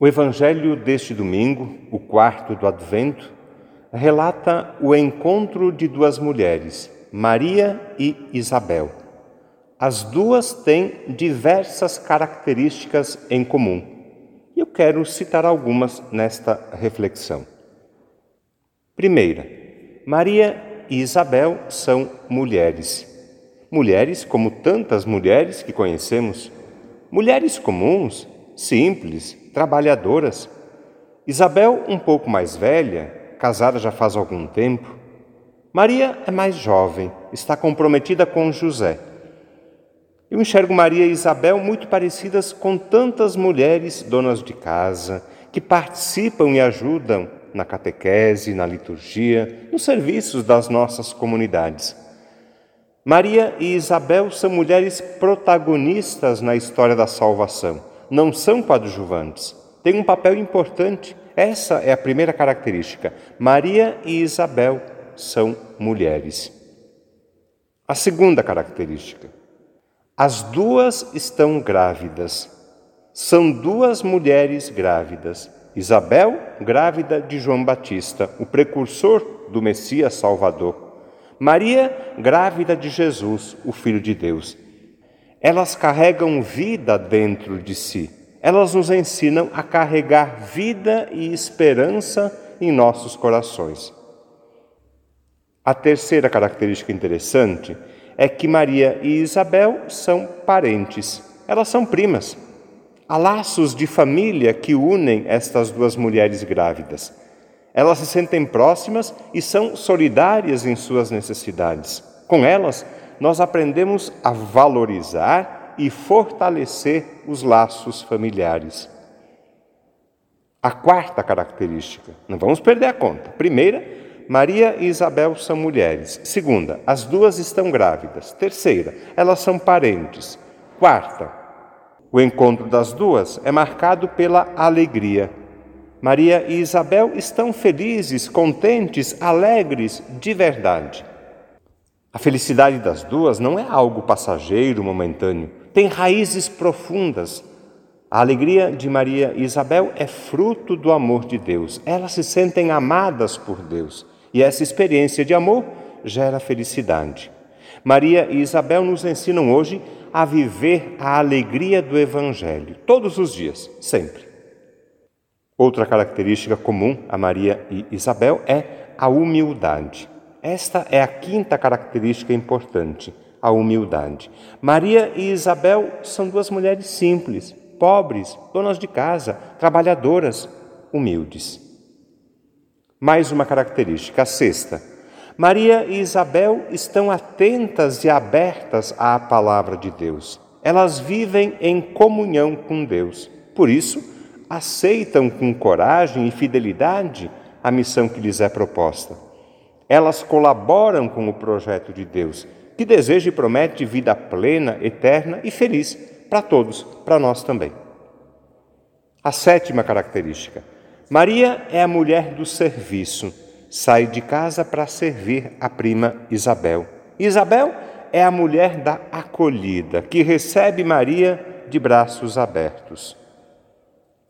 O Evangelho deste domingo, o quarto do Advento, relata o encontro de duas mulheres, Maria e Isabel. As duas têm diversas características em comum. Eu quero citar algumas nesta reflexão. Primeira, Maria e Isabel são mulheres. Mulheres como tantas mulheres que conhecemos, mulheres comuns, simples, trabalhadoras. Isabel, um pouco mais velha, casada já faz algum tempo. Maria é mais jovem, está comprometida com José. Eu enxergo Maria e Isabel muito parecidas com tantas mulheres donas de casa, que participam e ajudam na catequese, na liturgia, nos serviços das nossas comunidades. Maria e Isabel são mulheres protagonistas na história da salvação não são coadjuvantes, têm um papel importante. Essa é a primeira característica. Maria e Isabel são mulheres. A segunda característica: as duas estão grávidas. São duas mulheres grávidas. Isabel, grávida de João Batista, o precursor do Messias Salvador. Maria, grávida de Jesus, o Filho de Deus elas carregam vida dentro de si. Elas nos ensinam a carregar vida e esperança em nossos corações. A terceira característica interessante é que Maria e Isabel são parentes, elas são primas. Há laços de família que unem estas duas mulheres grávidas. Elas se sentem próximas e são solidárias em suas necessidades. Com elas, nós aprendemos a valorizar e fortalecer os laços familiares. A quarta característica, não vamos perder a conta. Primeira, Maria e Isabel são mulheres. Segunda, as duas estão grávidas. Terceira, elas são parentes. Quarta, o encontro das duas é marcado pela alegria. Maria e Isabel estão felizes, contentes, alegres de verdade. A felicidade das duas não é algo passageiro, momentâneo, tem raízes profundas. A alegria de Maria e Isabel é fruto do amor de Deus. Elas se sentem amadas por Deus e essa experiência de amor gera felicidade. Maria e Isabel nos ensinam hoje a viver a alegria do Evangelho, todos os dias, sempre. Outra característica comum a Maria e Isabel é a humildade. Esta é a quinta característica importante, a humildade. Maria e Isabel são duas mulheres simples, pobres, donas de casa, trabalhadoras, humildes. Mais uma característica, a sexta. Maria e Isabel estão atentas e abertas à palavra de Deus. Elas vivem em comunhão com Deus. Por isso, aceitam com coragem e fidelidade a missão que lhes é proposta. Elas colaboram com o projeto de Deus, que deseja e promete vida plena, eterna e feliz para todos, para nós também. A sétima característica: Maria é a mulher do serviço, sai de casa para servir a prima Isabel. Isabel é a mulher da acolhida, que recebe Maria de braços abertos.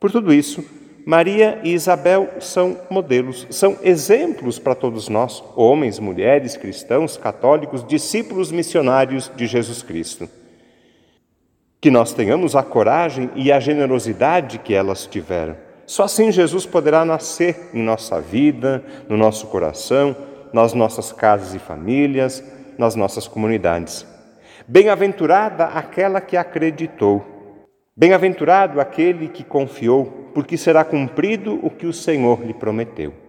Por tudo isso, Maria e Isabel são modelos, são exemplos para todos nós, homens, mulheres, cristãos, católicos, discípulos missionários de Jesus Cristo. Que nós tenhamos a coragem e a generosidade que elas tiveram. Só assim Jesus poderá nascer em nossa vida, no nosso coração, nas nossas casas e famílias, nas nossas comunidades. Bem-aventurada aquela que acreditou. Bem-aventurado aquele que confiou porque será cumprido o que o Senhor lhe prometeu.